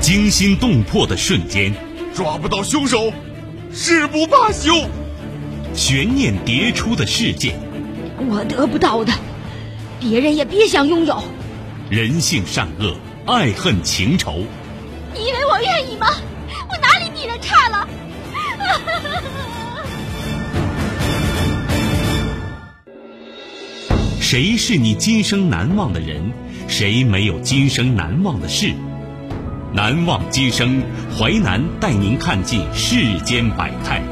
惊心动魄的瞬间，抓不到凶手，誓不罢休。悬念迭出的事件，我得不到的，别人也别想拥有。人性善恶，爱恨情仇，你以为我愿意吗？我哪里比人差了？谁是你今生难忘的人？谁没有今生难忘的事？难忘今生，淮南带您看尽世间百态。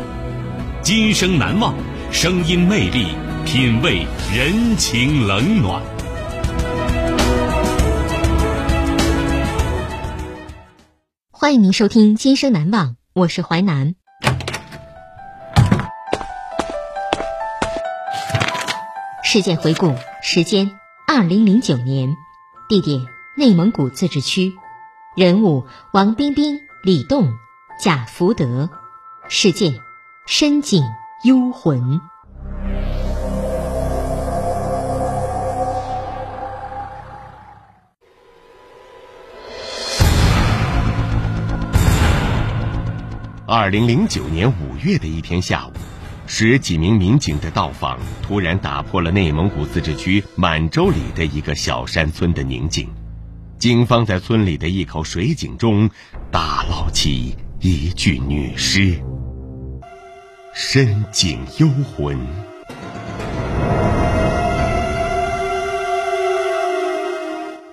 今生难忘，声音魅力，品味人情冷暖。欢迎您收听《今生难忘》，我是淮南。事件回顾：时间：二零零九年，地点：内蒙古自治区，人物：王冰冰、李栋、贾福德，事件：深井幽魂。二零零九年五月的一天下午，十几名民警的到访突然打破了内蒙古自治区满洲里的一个小山村的宁静。警方在村里的一口水井中打捞起一具女尸，深井幽魂。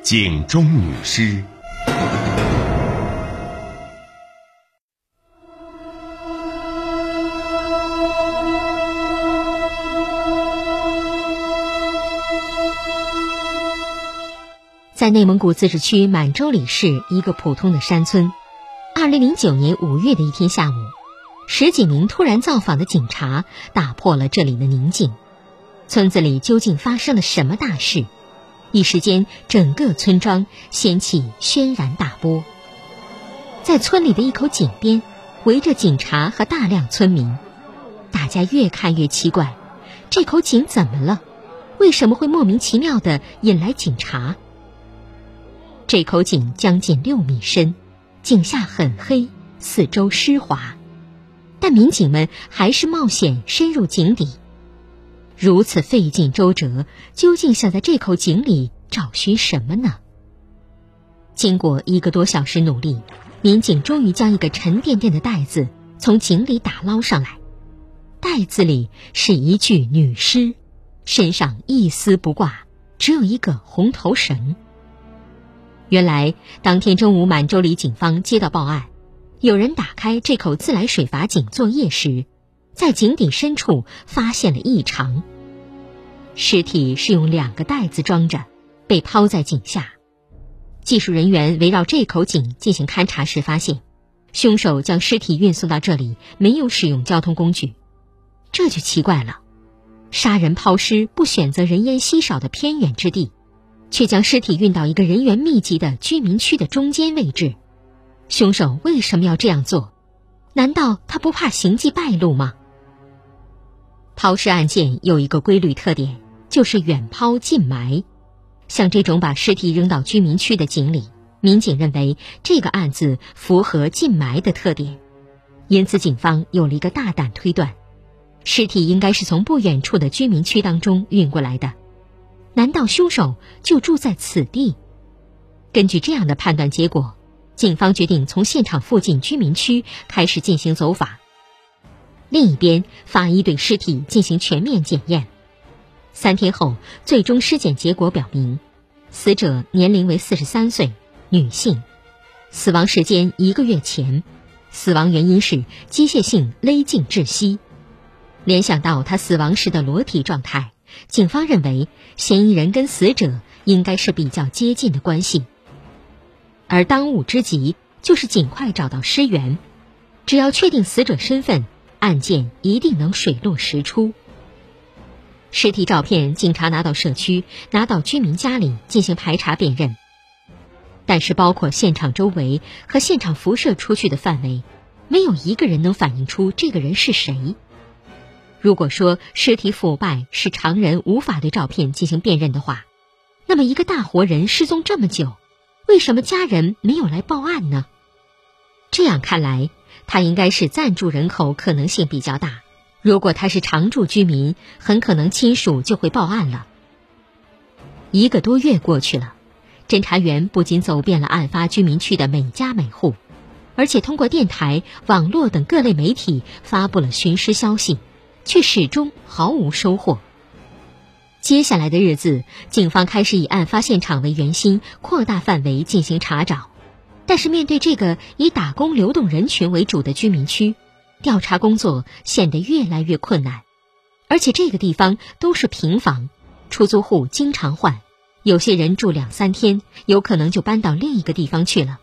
井中女尸。在内蒙古自治区满洲里市一个普通的山村，二零零九年五月的一天下午，十几名突然造访的警察打破了这里的宁静。村子里究竟发生了什么大事？一时间，整个村庄掀起轩然大波。在村里的一口井边，围着警察和大量村民，大家越看越奇怪：这口井怎么了？为什么会莫名其妙地引来警察？这口井将近六米深，井下很黑，四周湿滑，但民警们还是冒险深入井底。如此费尽周折，究竟想在这口井里找寻什么呢？经过一个多小时努力，民警终于将一个沉甸甸的袋子从井里打捞上来。袋子里是一具女尸，身上一丝不挂，只有一个红头绳。原来，当天中午，满洲里警方接到报案，有人打开这口自来水阀井作业时，在井底深处发现了异常。尸体是用两个袋子装着，被抛在井下。技术人员围绕这口井进行勘查时发现，凶手将尸体运送到这里没有使用交通工具，这就奇怪了：杀人抛尸不选择人烟稀少的偏远之地。却将尸体运到一个人员密集的居民区的中间位置，凶手为什么要这样做？难道他不怕行迹败露吗？抛尸案件有一个规律特点，就是远抛近埋。像这种把尸体扔到居民区的井里，民警认为这个案子符合近埋的特点，因此警方有了一个大胆推断：尸体应该是从不远处的居民区当中运过来的。难道凶手就住在此地？根据这样的判断结果，警方决定从现场附近居民区开始进行走访。另一边，法医对尸体进行全面检验。三天后，最终尸检结果表明，死者年龄为四十三岁，女性，死亡时间一个月前，死亡原因是机械性勒颈窒息。联想到她死亡时的裸体状态。警方认为，嫌疑人跟死者应该是比较接近的关系，而当务之急就是尽快找到尸源。只要确定死者身份，案件一定能水落石出。尸体照片，警察拿到社区、拿到居民家里进行排查辨认，但是包括现场周围和现场辐射出去的范围，没有一个人能反映出这个人是谁。如果说尸体腐败是常人无法对照片进行辨认的话，那么一个大活人失踪这么久，为什么家人没有来报案呢？这样看来，他应该是暂住人口可能性比较大。如果他是常住居民，很可能亲属就会报案了。一个多月过去了，侦查员不仅走遍了案发居民区的每家每户，而且通过电台、网络等各类媒体发布了寻尸消息，却始终毫无收获。接下来的日子，警方开始以案发现场为圆心，扩大范围进行查找。但是，面对这个以打工流动人群为主的居民区，调查工作显得越来越困难。而且，这个地方都是平房，出租户经常换。有些人住两三天，有可能就搬到另一个地方去了。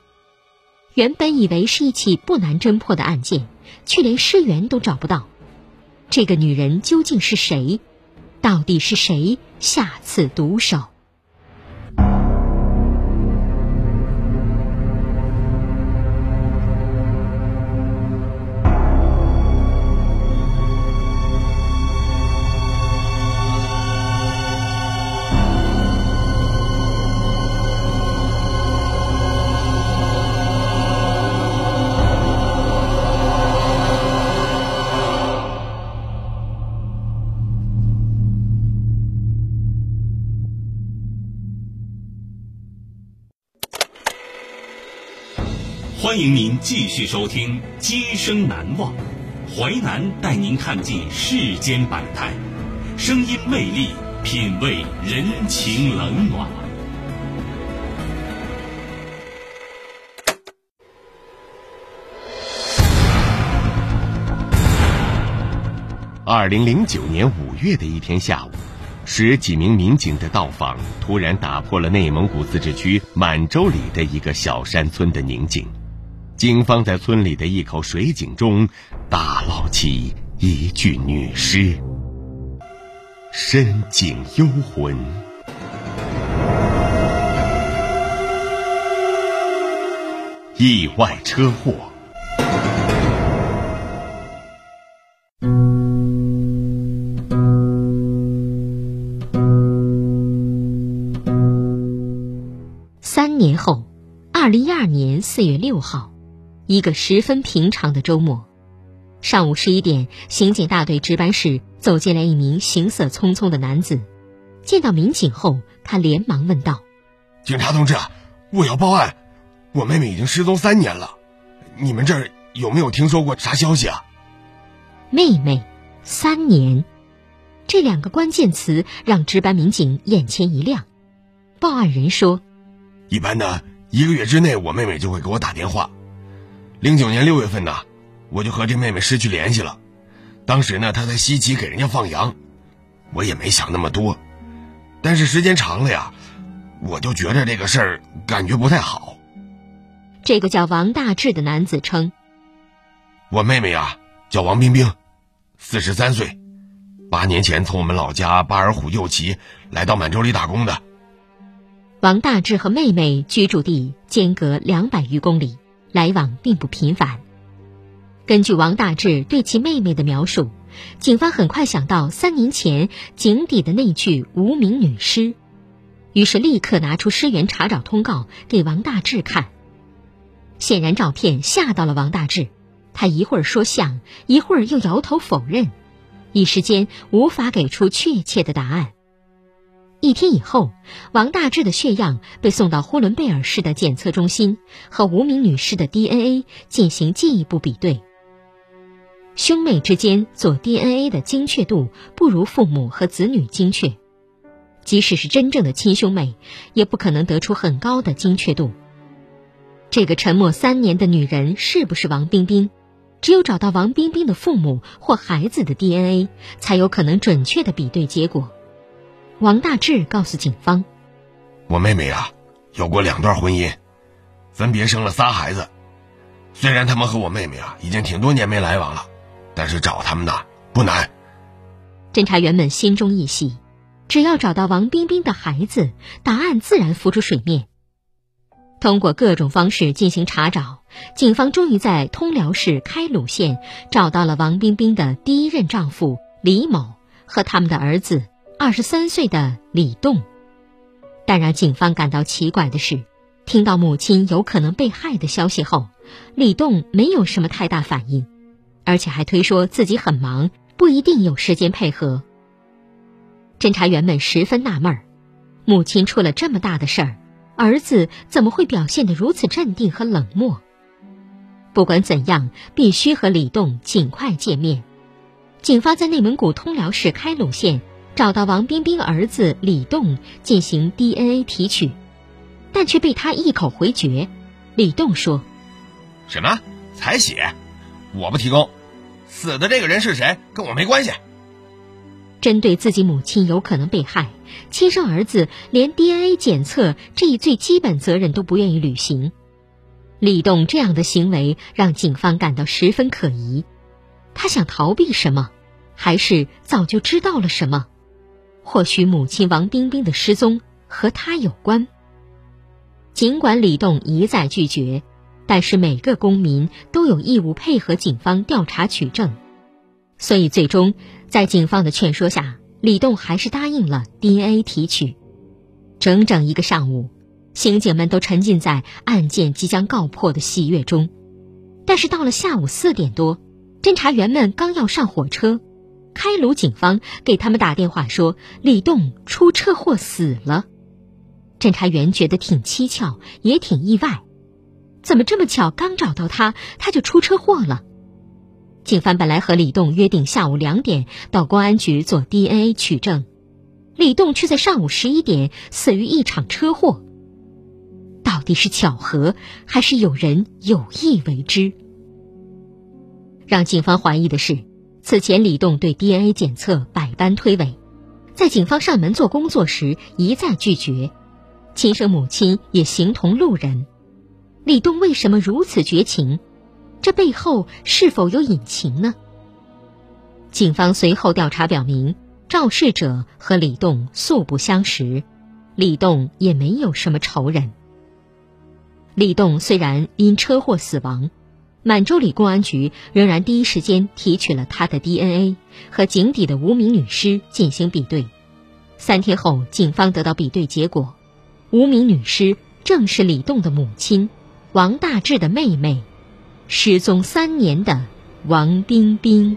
原本以为是一起不难侦破的案件，却连尸源都找不到。这个女人究竟是谁？到底是谁下此毒手？迎您继续收听《今生难忘》，淮南带您看尽世间百态，声音魅力，品味人情冷暖。二零零九年五月的一天下午，十几名民警的到访，突然打破了内蒙古自治区满洲里的一个小山村的宁静。警方在村里的一口水井中打捞起一具女尸，深井幽魂。意外车祸。三年后，二零一二年四月六号。一个十分平常的周末，上午十一点，刑警大队值班室走进来一名行色匆匆的男子。见到民警后，他连忙问道：“警察同志，我要报案，我妹妹已经失踪三年了，你们这儿有没有听说过啥消息啊？”妹妹，三年，这两个关键词让值班民警眼前一亮。报案人说：“一般呢，一个月之内，我妹妹就会给我打电话。”零九年六月份呢，我就和这妹妹失去联系了。当时呢，她在西岐给人家放羊，我也没想那么多。但是时间长了呀，我就觉着这个事儿感觉不太好。这个叫王大志的男子称：“我妹妹啊，叫王冰冰，四十三岁，八年前从我们老家巴尔虎右旗来到满洲里打工的。”王大志和妹妹居住地间隔两百余公里。来往并不频繁。根据王大志对其妹妹的描述，警方很快想到三年前井底的那具无名女尸，于是立刻拿出尸源查找通告给王大志看。显然，照片吓到了王大志，他一会儿说像，一会儿又摇头否认，一时间无法给出确切的答案。一天以后，王大志的血样被送到呼伦贝尔市的检测中心，和无名女士的 DNA 进行进一步比对。兄妹之间做 DNA 的精确度不如父母和子女精确，即使是真正的亲兄妹，也不可能得出很高的精确度。这个沉默三年的女人是不是王冰冰？只有找到王冰冰的父母或孩子的 DNA，才有可能准确的比对结果。王大志告诉警方：“我妹妹啊，有过两段婚姻，分别生了仨孩子。虽然他们和我妹妹啊已经挺多年没来往了，但是找他们呢不难。”侦查员们心中一喜，只要找到王冰冰的孩子，答案自然浮出水面。通过各种方式进行查找，警方终于在通辽市开鲁县找到了王冰冰的第一任丈夫李某和他们的儿子。二十三岁的李栋，但让警方感到奇怪的是，听到母亲有可能被害的消息后，李栋没有什么太大反应，而且还推说自己很忙，不一定有时间配合。侦查员们十分纳闷儿，母亲出了这么大的事儿，儿子怎么会表现得如此镇定和冷漠？不管怎样，必须和李栋尽快见面。警方在内蒙古通辽市开鲁县找到王冰冰儿子李栋进行 DNA 提取。但却被他一口回绝。李栋说：“什么采血？我不提供。死的这个人是谁，跟我没关系。”针对自己母亲有可能被害，亲生儿子连 DNA 检测这一最基本责任都不愿意履行。李栋这样的行为让警方感到十分可疑。他想逃避什么，还是早就知道了什么？或许母亲王冰冰的失踪和他有关。尽管李栋一再拒绝，但是每个公民都有义务配合警方调查取证，所以最终在警方的劝说下，李栋还是答应了 DNA 提取。整整一个上午，刑警们都沉浸在案件即将告破的喜悦中。但是到了下午四点多，侦查员们刚要上火车，开鲁警方给他们打电话说李栋出车祸死了。侦查员觉得挺蹊跷，也挺意外，怎么这么巧？刚找到他，他就出车祸了。警方本来和李栋约定下午两点到公安局做 DNA 取证，李栋却在上午十一点死于一场车祸。到底是巧合，还是有人有意为之？让警方怀疑的是，此前李栋对 DNA 检测百般推诿，在警方上门做工作时一再拒绝。亲生母亲也形同路人，李栋为什么如此绝情？这背后是否有隐情呢？警方随后调查表明，肇事者和李栋素不相识，李栋也没有什么仇人。李栋虽然因车祸死亡，满洲里公安局仍然第一时间提取了他的 DNA 和井底的无名女尸进行比对。三天后，警方得到比对结果。无名女尸正是李栋的母亲，王大志的妹妹，失踪三年的王冰冰。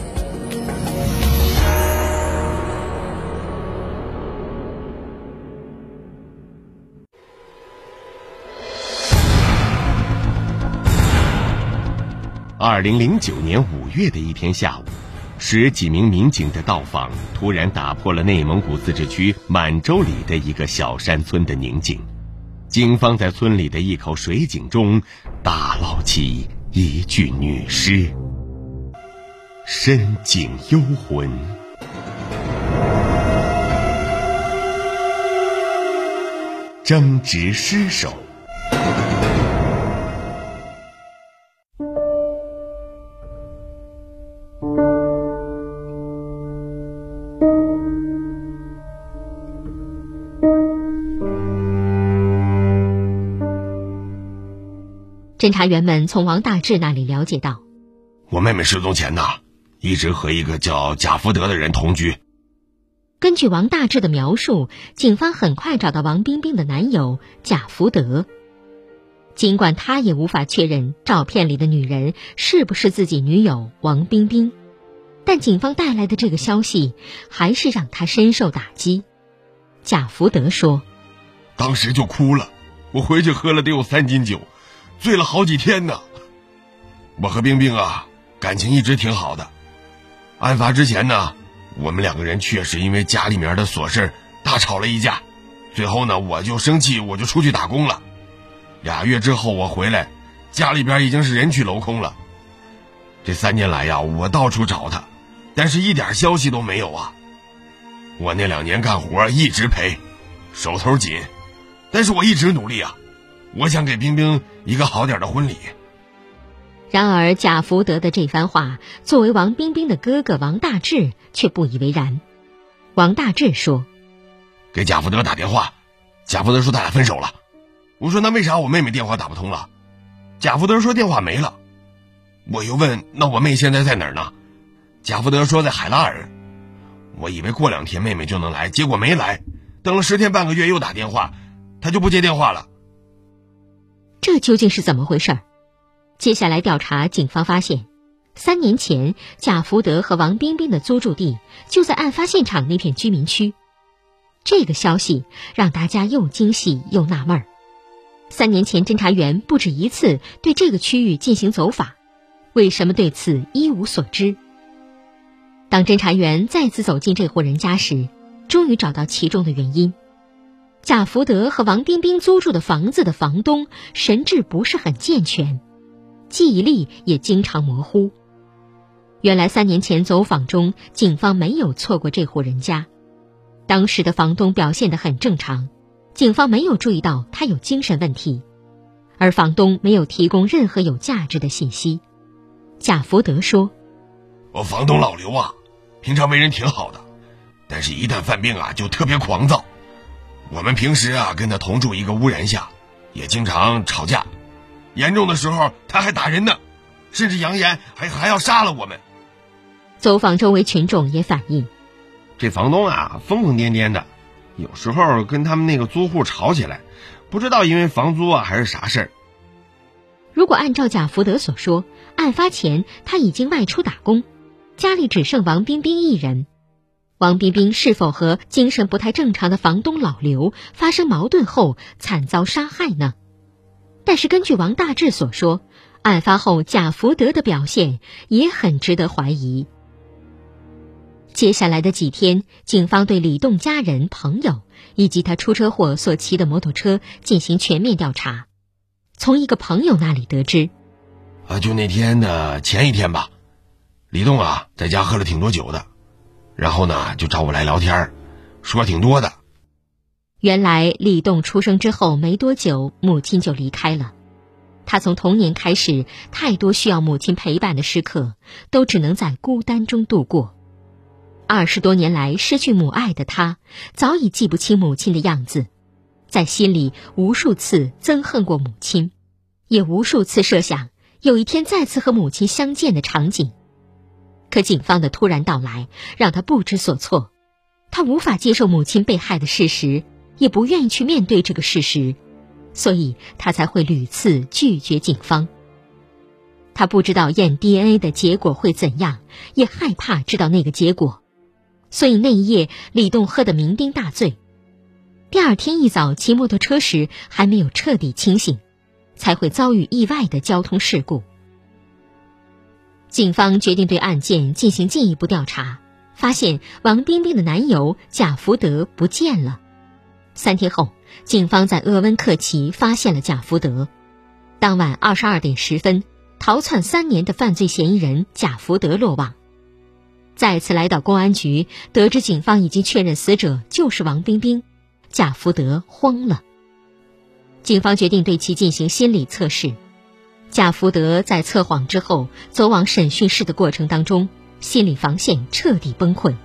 二零零九年五月的一天下午，十几名民警的到访突然打破了内蒙古自治区满洲里的一个小山村的宁静。警方在村里的一口水井中打捞起一具女尸，深井幽魂，争执尸首。侦查员们从王大志那里了解到，我妹妹失踪前呢，一直和一个叫贾福德的人同居。根据王大志的描述，警方很快找到王冰冰的男友贾福德。尽管他也无法确认照片里的女人是不是自己女友王冰冰，但警方带来的这个消息还是让他深受打击。贾福德说：“当时就哭了，我回去喝了得有三斤酒。”醉了好几天呢。我和冰冰啊，感情一直挺好的。案发之前呢，我们两个人确实因为家里面的琐事大吵了一架。最后呢，我就生气，我就出去打工了。俩月之后我回来，家里边已经是人去楼空了。这三年来呀，我到处找他，但是一点消息都没有啊。我那两年干活一直赔，手头紧，但是我一直努力啊。我想给冰冰一个好点的婚礼。然而贾福德的这番话，作为王冰冰的哥哥王大志却不以为然。王大志说：“给贾福德打电话，贾福德说他俩分手了。我说那为啥我妹妹电话打不通了？贾福德说电话没了。我又问那我妹现在在哪儿呢？贾福德说在海拉尔。我以为过两天妹妹就能来，结果没来。等了十天半个月又打电话，他就不接电话了。”这究竟是怎么回事？接下来调查，警方发现，三年前贾福德和王冰冰的租住地就在案发现场那片居民区。这个消息让大家又惊喜又纳闷儿。三年前，侦查员不止一次对这个区域进行走访，为什么对此一无所知？当侦查员再次走进这户人家时，终于找到其中的原因。贾福德和王冰冰租住的房子的房东神志不是很健全，记忆力也经常模糊。原来三年前走访中，警方没有错过这户人家。当时的房东表现得很正常，警方没有注意到他有精神问题，而房东没有提供任何有价值的信息。贾福德说：“我房东老刘啊，平常为人挺好的，但是一旦犯病啊，就特别狂躁。”我们平时啊跟他同住一个屋檐下，也经常吵架，严重的时候他还打人呢，甚至扬言还还要杀了我们。走访周围群众也反映，这房东啊疯疯癫癫的，有时候跟他们那个租户吵起来，不知道因为房租啊还是啥事儿。如果按照贾福德所说，案发前他已经外出打工，家里只剩王冰冰一人。王冰冰是否和精神不太正常的房东老刘发生矛盾后惨遭杀害呢？但是根据王大志所说，案发后贾福德的表现也很值得怀疑。接下来的几天，警方对李栋家人、朋友以及他出车祸所骑的摩托车进行全面调查。从一个朋友那里得知，啊，就那天的前一天吧，李栋啊在家喝了挺多酒的。然后呢，就找我来聊天，说挺多的。原来李栋出生之后没多久，母亲就离开了。他从童年开始，太多需要母亲陪伴的时刻，都只能在孤单中度过。二十多年来失去母爱的他，早已记不清母亲的样子，在心里无数次憎恨过母亲，也无数次设想有一天再次和母亲相见的场景。可警方的突然到来让他不知所措，他无法接受母亲被害的事实，也不愿意去面对这个事实，所以他才会屡次拒绝警方。他不知道验 DNA 的结果会怎样，也害怕知道那个结果，所以那一夜李栋喝得酩酊大醉。第二天一早骑摩托车时还没有彻底清醒，才会遭遇意外的交通事故。警方决定对案件进行进一步调查，发现王冰冰的男友贾福德不见了。三天后，警方在鄂温克旗发现了贾福德。当晚二十二点十分，逃窜三年的犯罪嫌疑人贾福德落网。再次来到公安局，得知警方已经确认死者就是王冰冰，贾福德慌了。警方决定对其进行心理测试。贾福德在测谎之后，走往审讯室的过程当中，心理防线彻底崩溃，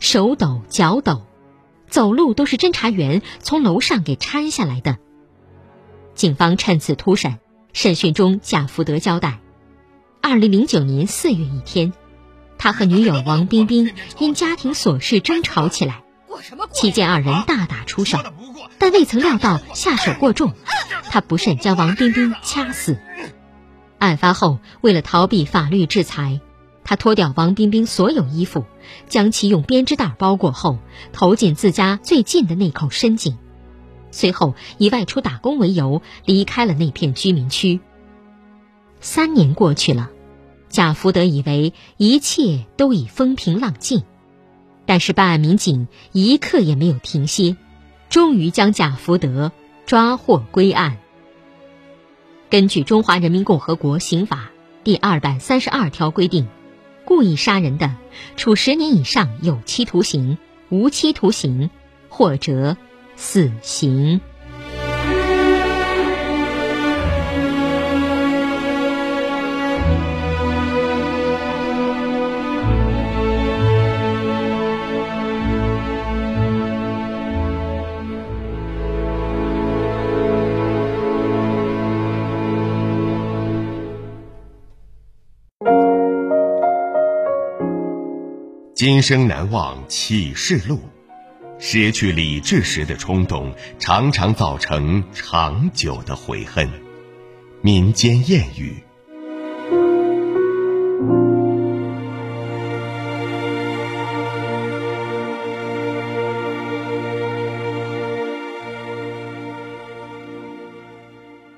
手抖脚抖，走路都是侦查员从楼上给搀下来的。警方趁此突审，审讯中贾福德交代：，二零零九年四月一天，他和女友王冰冰因家庭琐事争吵起来，期间二人大打出手，但未曾料到下手过重，他不慎将王冰冰掐死。案发后，为了逃避法律制裁，他脱掉王冰冰所有衣服，将其用编织袋包裹后，投进自家最近的那口深井。随后以外出打工为由，离开了那片居民区。三年过去了，贾福德以为一切都已风平浪静，但是办案民警一刻也没有停歇，终于将贾福德抓获归案。根据《中华人民共和国刑法》第二百三十二条规定，故意杀人的，处十年以上有期徒刑、无期徒刑，或者死刑。今生难忘启示录，失去理智时的冲动，常常造成长久的悔恨。民间谚语。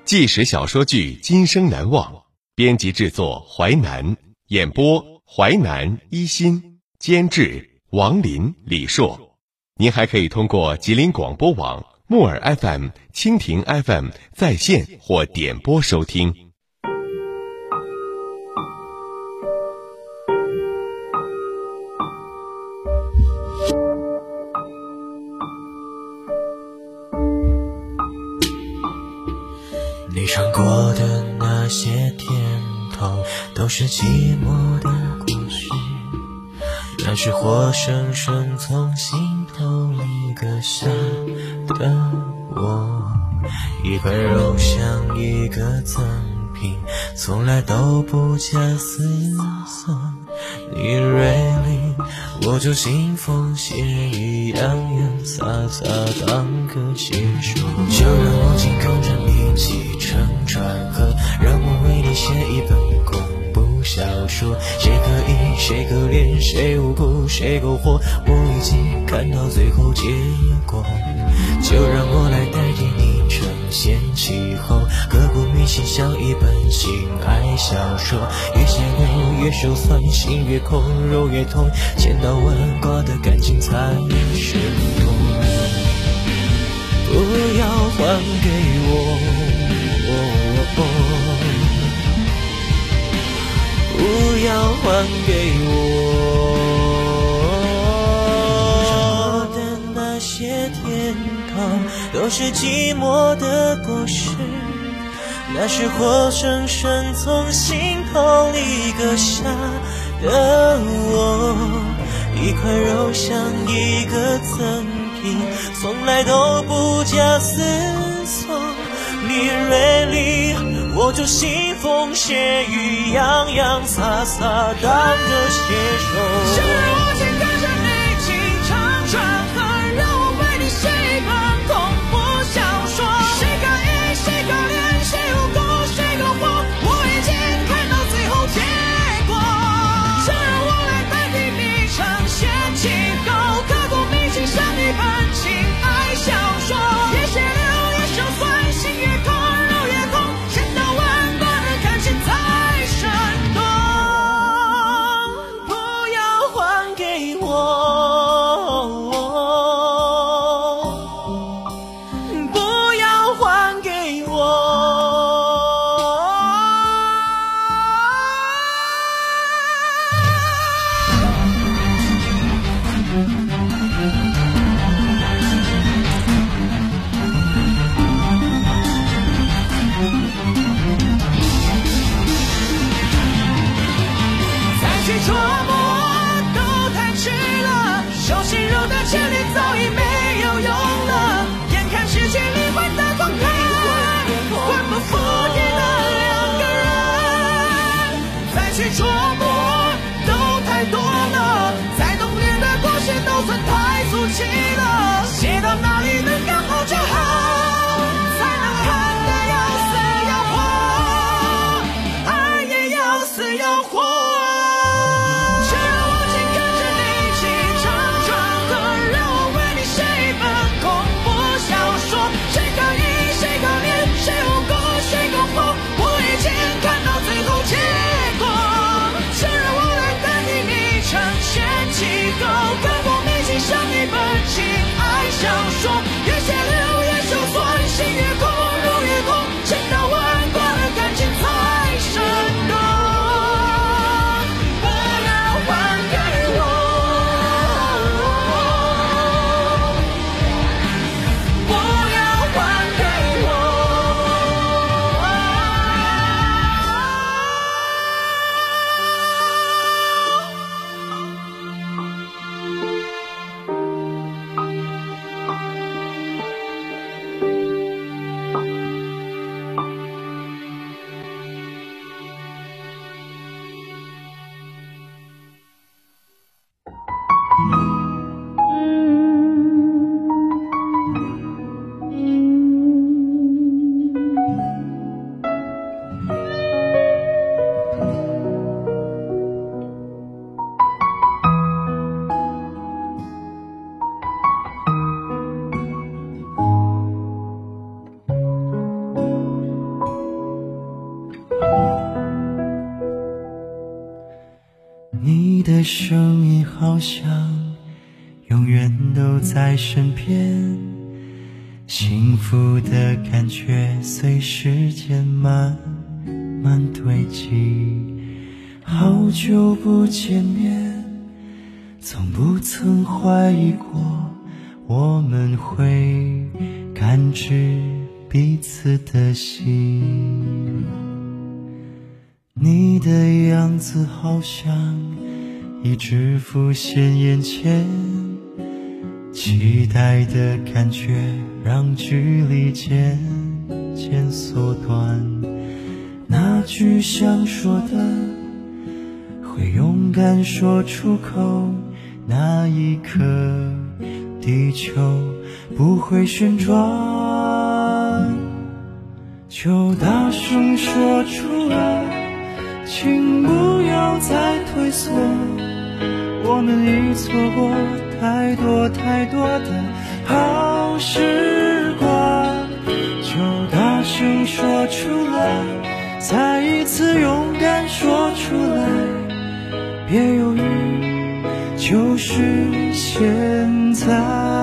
纪实小说剧《今生难忘》，编辑制作淮南，演播淮南一心。监制王林、李硕，您还可以通过吉林广播网、木耳 FM、蜻蜓 FM 在线或点播收听。你尝过的那些甜头，都是寂寞的。那是活生生从心头里割下的我，一块肉像一个赠品，从来都不假思索。你锐利，我就腥风血雨，洋洋洒洒当个写手。就让我紧跟着你起承转合，让我为你写一本。小说，谁可疑，谁可怜，谁无辜，谁苟活？我已经看到最后结果，就让我来代替你承先启后，刻骨铭心像一本情爱小说。越写越越手酸，心越空，肉越痛，千刀万剐的感情才生动。不要还给我。不要还给我的那些天堂，都是寂寞的果实。那是活生生从心头里割下的我，一块肉像一个赠品，从来都不假思索。你锐利。我就腥风血雨，洋洋洒洒当个写手。你的样子好像一直浮现眼前，期待的感觉让距离渐渐缩短。那句想说的，会勇敢说出口。那一刻，地球不会旋转，就大声说出来。请不要再退缩，我们已错过太多太多的好时光，就大声说出来，再一次勇敢说出来，别犹豫，就是现在。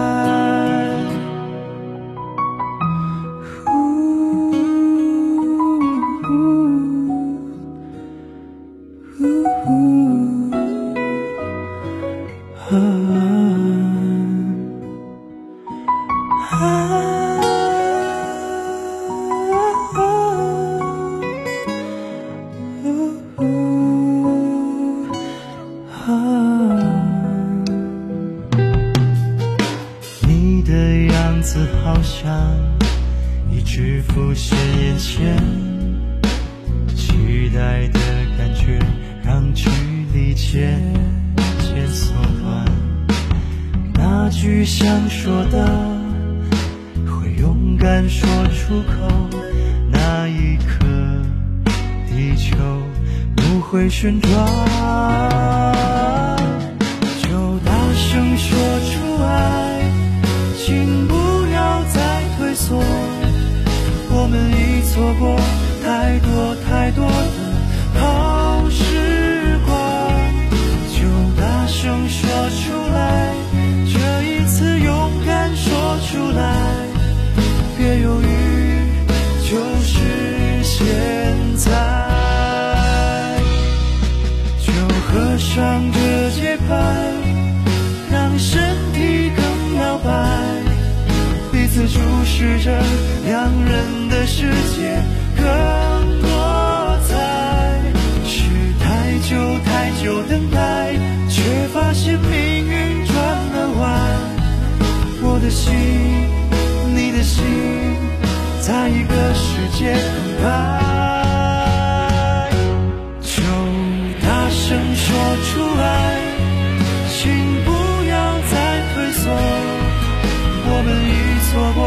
错过太多太多的好时光。就大声说出来，这一次勇敢说出来，别犹豫，就是现在。就合上这节拍，让身体更摇摆，彼此注视着世界更多彩。是太久太久等待，却发现命运转了弯。我的心，你的心，在一个世界澎湃。就大声说出来，请不要再退缩，我们已错过